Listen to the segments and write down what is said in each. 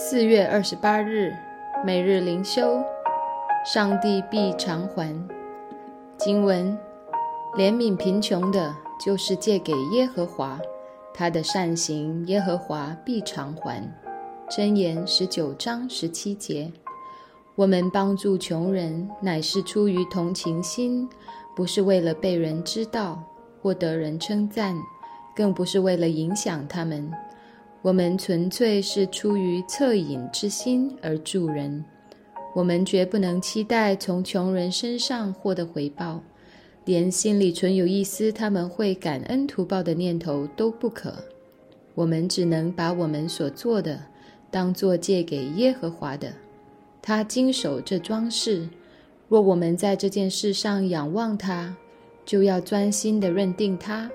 四月二十八日，每日灵修，上帝必偿还。经文：怜悯贫穷的，就是借给耶和华，他的善行，耶和华必偿还。箴言十九章十七节。我们帮助穷人，乃是出于同情心，不是为了被人知道或得人称赞，更不是为了影响他们。我们纯粹是出于恻隐之心而助人，我们绝不能期待从穷人身上获得回报，连心里存有一丝他们会感恩图报的念头都不可。我们只能把我们所做的当作借给耶和华的，他经手这桩事。若我们在这件事上仰望他，就要专心地认定他，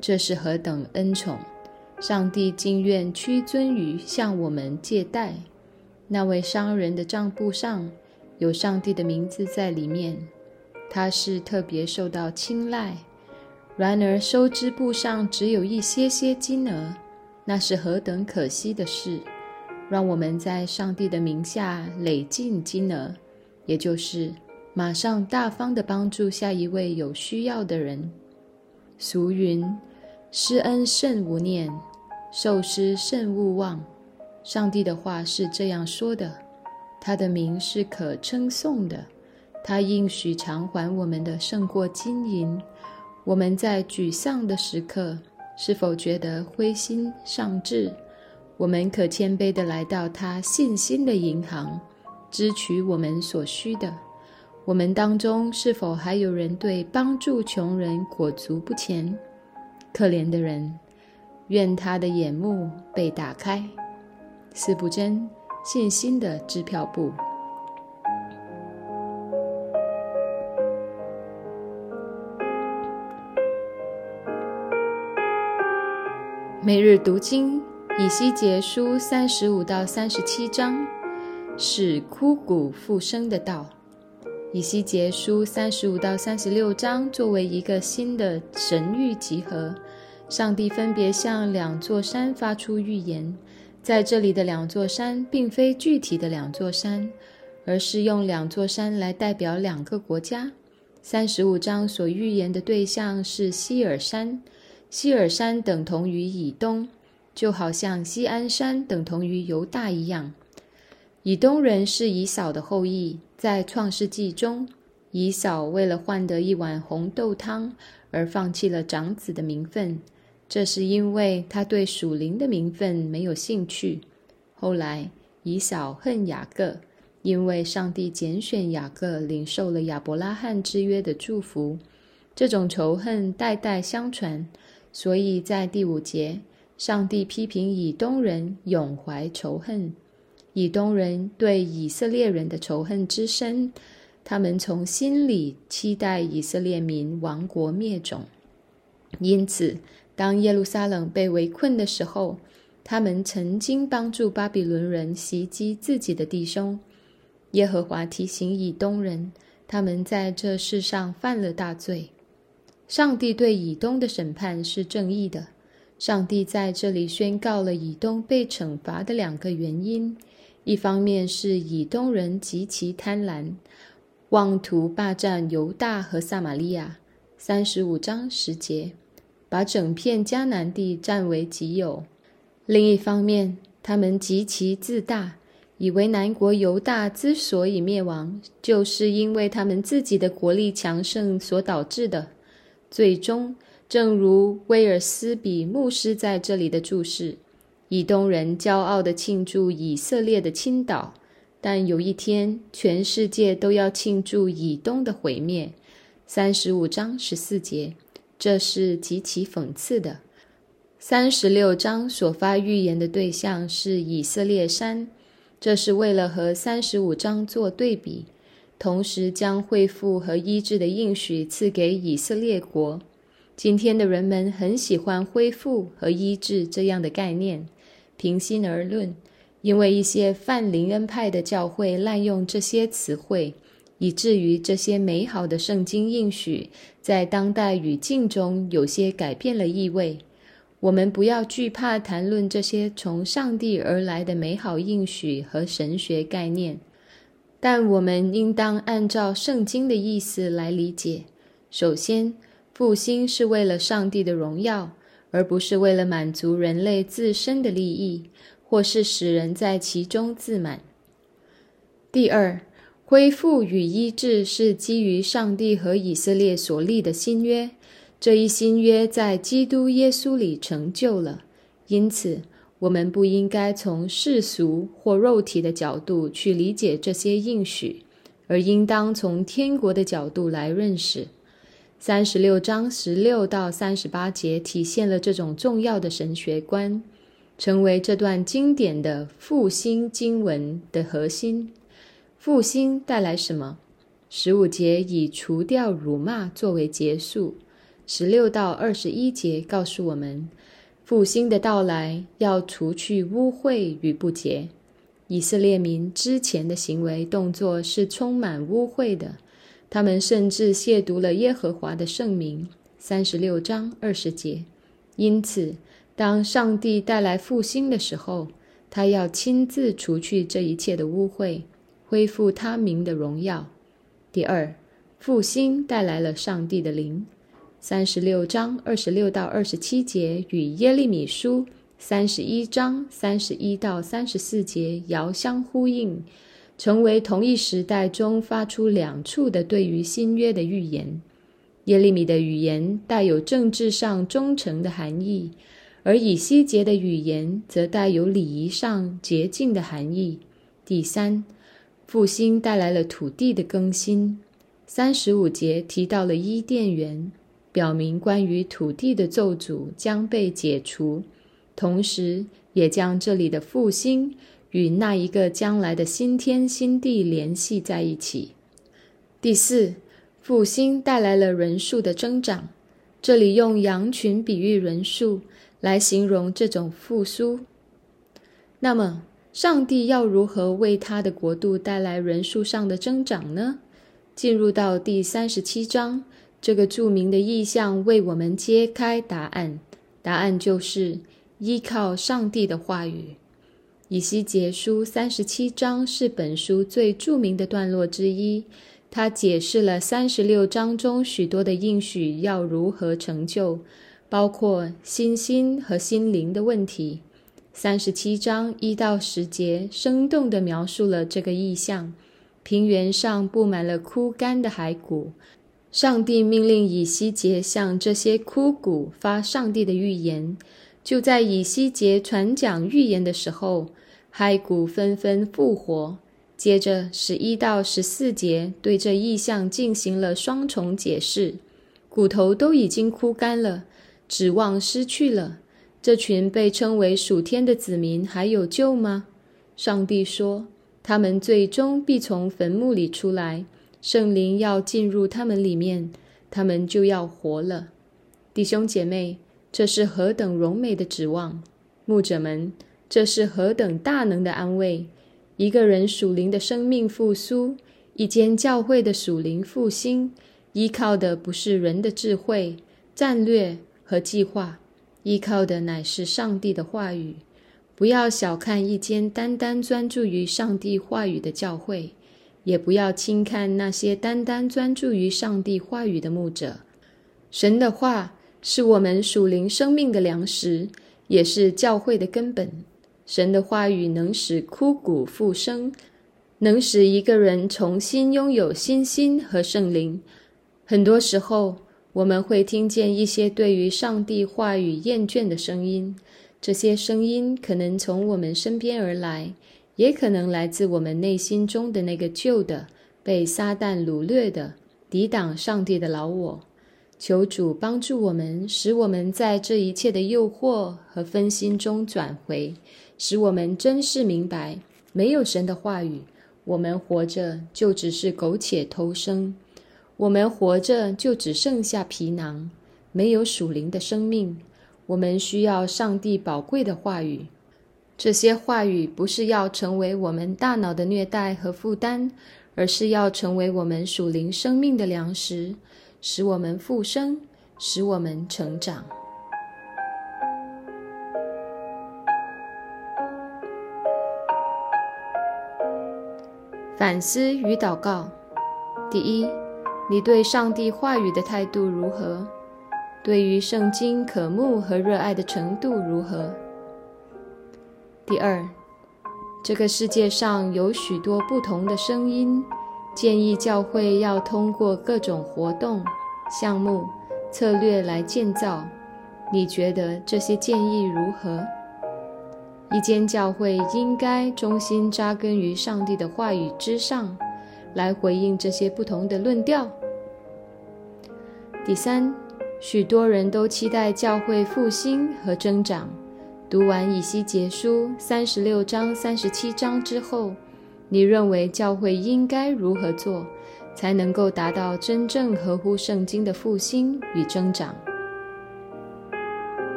这是何等恩宠！上帝竟愿屈尊于向我们借贷，那位商人的账簿上有上帝的名字在里面，他是特别受到青睐。然而收支簿上只有一些些金额，那是何等可惜的事！让我们在上帝的名下累进金额，也就是马上大方的帮助下一位有需要的人。俗云：施恩甚无念。受施甚勿忘，上帝的话是这样说的，他的名是可称颂的，他应许偿还我们的胜过金银。我们在沮丧的时刻，是否觉得灰心丧志？我们可谦卑地来到他信心的银行，支取我们所需的。我们当中是否还有人对帮助穷人裹足不前？可怜的人。愿他的眼目被打开。四不真信心的支票簿。每日读经以西结书三十五到三十七章，是枯骨复生的道。以西结书三十五到三十六章作为一个新的神谕集合。上帝分别向两座山发出预言，在这里的两座山并非具体的两座山，而是用两座山来代表两个国家。三十五章所预言的对象是希尔山，希尔山等同于以东，就好像西安山等同于犹大一样。以东人是以扫的后裔，在创世纪中，以扫为了换得一碗红豆汤而放弃了长子的名分。这是因为他对属灵的名分没有兴趣。后来以扫恨雅各，因为上帝拣选雅各，领受了亚伯拉罕之约的祝福。这种仇恨代代相传，所以在第五节，上帝批评以东人永怀仇恨。以东人对以色列人的仇恨之深，他们从心里期待以色列民亡国灭种，因此。当耶路撒冷被围困的时候，他们曾经帮助巴比伦人袭击自己的弟兄。耶和华提醒以东人，他们在这世上犯了大罪。上帝对以东的审判是正义的。上帝在这里宣告了以东被惩罚的两个原因：一方面是以东人极其贪婪，妄图霸占犹大和撒玛利亚（三十五章十节）。把整片迦南地占为己有。另一方面，他们极其自大，以为南国犹大之所以灭亡，就是因为他们自己的国力强盛所导致的。最终，正如威尔斯比牧师在这里的注释，以东人骄傲地庆祝以色列的倾倒，但有一天，全世界都要庆祝以东的毁灭。三十五章十四节。这是极其讽刺的。三十六章所发预言的对象是以色列山，这是为了和三十五章做对比，同时将恢复和医治的应许赐给以色列国。今天的人们很喜欢恢复和医治这样的概念。平心而论，因为一些泛灵恩派的教会滥用这些词汇。以至于这些美好的圣经应许在当代语境中有些改变了意味。我们不要惧怕谈论这些从上帝而来的美好应许和神学概念，但我们应当按照圣经的意思来理解。首先，复兴是为了上帝的荣耀，而不是为了满足人类自身的利益，或是使人在其中自满。第二，恢复与医治是基于上帝和以色列所立的新约，这一新约在基督耶稣里成就了。因此，我们不应该从世俗或肉体的角度去理解这些应许，而应当从天国的角度来认识。三十六章十六到三十八节体现了这种重要的神学观，成为这段经典的复兴经文的核心。复兴带来什么？十五节以除掉辱骂作为结束。十六到二十一节告诉我们，复兴的到来要除去污秽与不洁。以色列民之前的行为动作是充满污秽的。他们甚至亵渎了耶和华的圣名。三十六章二十节。因此，当上帝带来复兴的时候，他要亲自除去这一切的污秽，恢复他名的荣耀。第二，复兴带来了上帝的灵。三十六章二十六到二十七节与耶利米书三十一章三十一到三十四节遥相呼应。成为同一时代中发出两处的对于新约的预言。耶利米的语言带有政治上忠诚的含义，而以西结的语言则带有礼仪上洁净的含义。第三，复兴带来了土地的更新。三十五节提到了伊甸园，表明关于土地的咒诅将被解除，同时也将这里的复兴。与那一个将来的新天新地联系在一起。第四，复兴带来了人数的增长。这里用羊群比喻人数来形容这种复苏。那么，上帝要如何为他的国度带来人数上的增长呢？进入到第三十七章，这个著名的意象为我们揭开答案。答案就是依靠上帝的话语。以西结书三十七章是本书最著名的段落之一，它解释了三十六章中许多的应许要如何成就，包括心心和心灵的问题。三十七章一到十节生动地描述了这个意象：平原上布满了枯干的骸骨，上帝命令以西结向这些枯骨发上帝的预言。就在以西结传讲预言的时候。骸骨纷纷复活。接着，十一到十四节对这意象进行了双重解释。骨头都已经枯干了，指望失去了。这群被称为属天的子民还有救吗？上帝说，他们最终必从坟墓里出来，圣灵要进入他们里面，他们就要活了。弟兄姐妹，这是何等荣美的指望！牧者们。这是何等大能的安慰！一个人属灵的生命复苏，一间教会的属灵复兴，依靠的不是人的智慧、战略和计划，依靠的乃是上帝的话语。不要小看一间单单专注于上帝话语的教会，也不要轻看那些单单专注于上帝话语的牧者。神的话是我们属灵生命的粮食，也是教会的根本。神的话语能使枯骨复生，能使一个人重新拥有信心和圣灵。很多时候，我们会听见一些对于上帝话语厌倦的声音，这些声音可能从我们身边而来，也可能来自我们内心中的那个旧的、被撒旦掳掠的、抵挡上帝的老我。求主帮助我们，使我们在这一切的诱惑和分心中转回。使我们真是明白，没有神的话语，我们活着就只是苟且偷生；我们活着就只剩下皮囊没有属灵的生命。我们需要上帝宝贵的话语。这些话语不是要成为我们大脑的虐待和负担而是要成为我们属灵生命的粮食使我们复生使我们成长。反思与祷告。第一你对上帝话语的态度如何？对于圣经渴慕和热爱的程度如何？第二，这个世界上有许多不同的声音，建议教会要通过各种活动、项目、策略来建造。你觉得这些建议如何？一间教会应该中心扎根于上帝的话语之上，来回应这些不同的论调。第三，许多人都期待教会复兴和增长。读完以西结书三十六章、三十七章之后，你认为教会应该如何做，才能够达到真正合乎圣经的复兴与增长？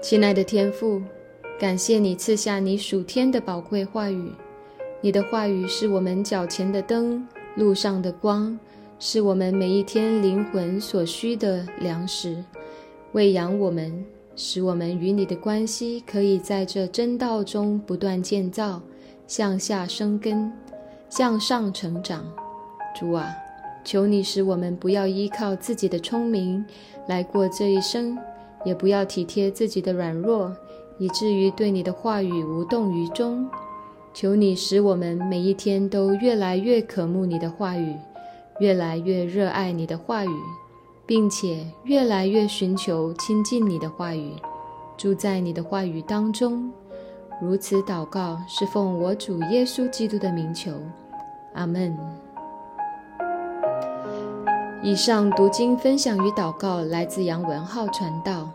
亲爱的天父，感谢你赐下你属天的宝贵话语。你的话语是我们脚前的灯，路上的光，是我们每一天灵魂所需的粮食，喂养我们，使我们与你的关系可以在这真道中不断建造，向下生根，向上成长。主啊，求你使我们不要依靠自己的聪明来过这一生。也不要体贴自己的软弱，以至于对你的话语无动于衷。求你使我们每一天都越来越渴慕你的话语，越来越热爱你的话语，并且越来越寻求亲近你的话语，住在你的话语当中。如此祷告，是奉我主耶稣基督的名求。阿门。以上读经分享与祷告来自杨文浩传道。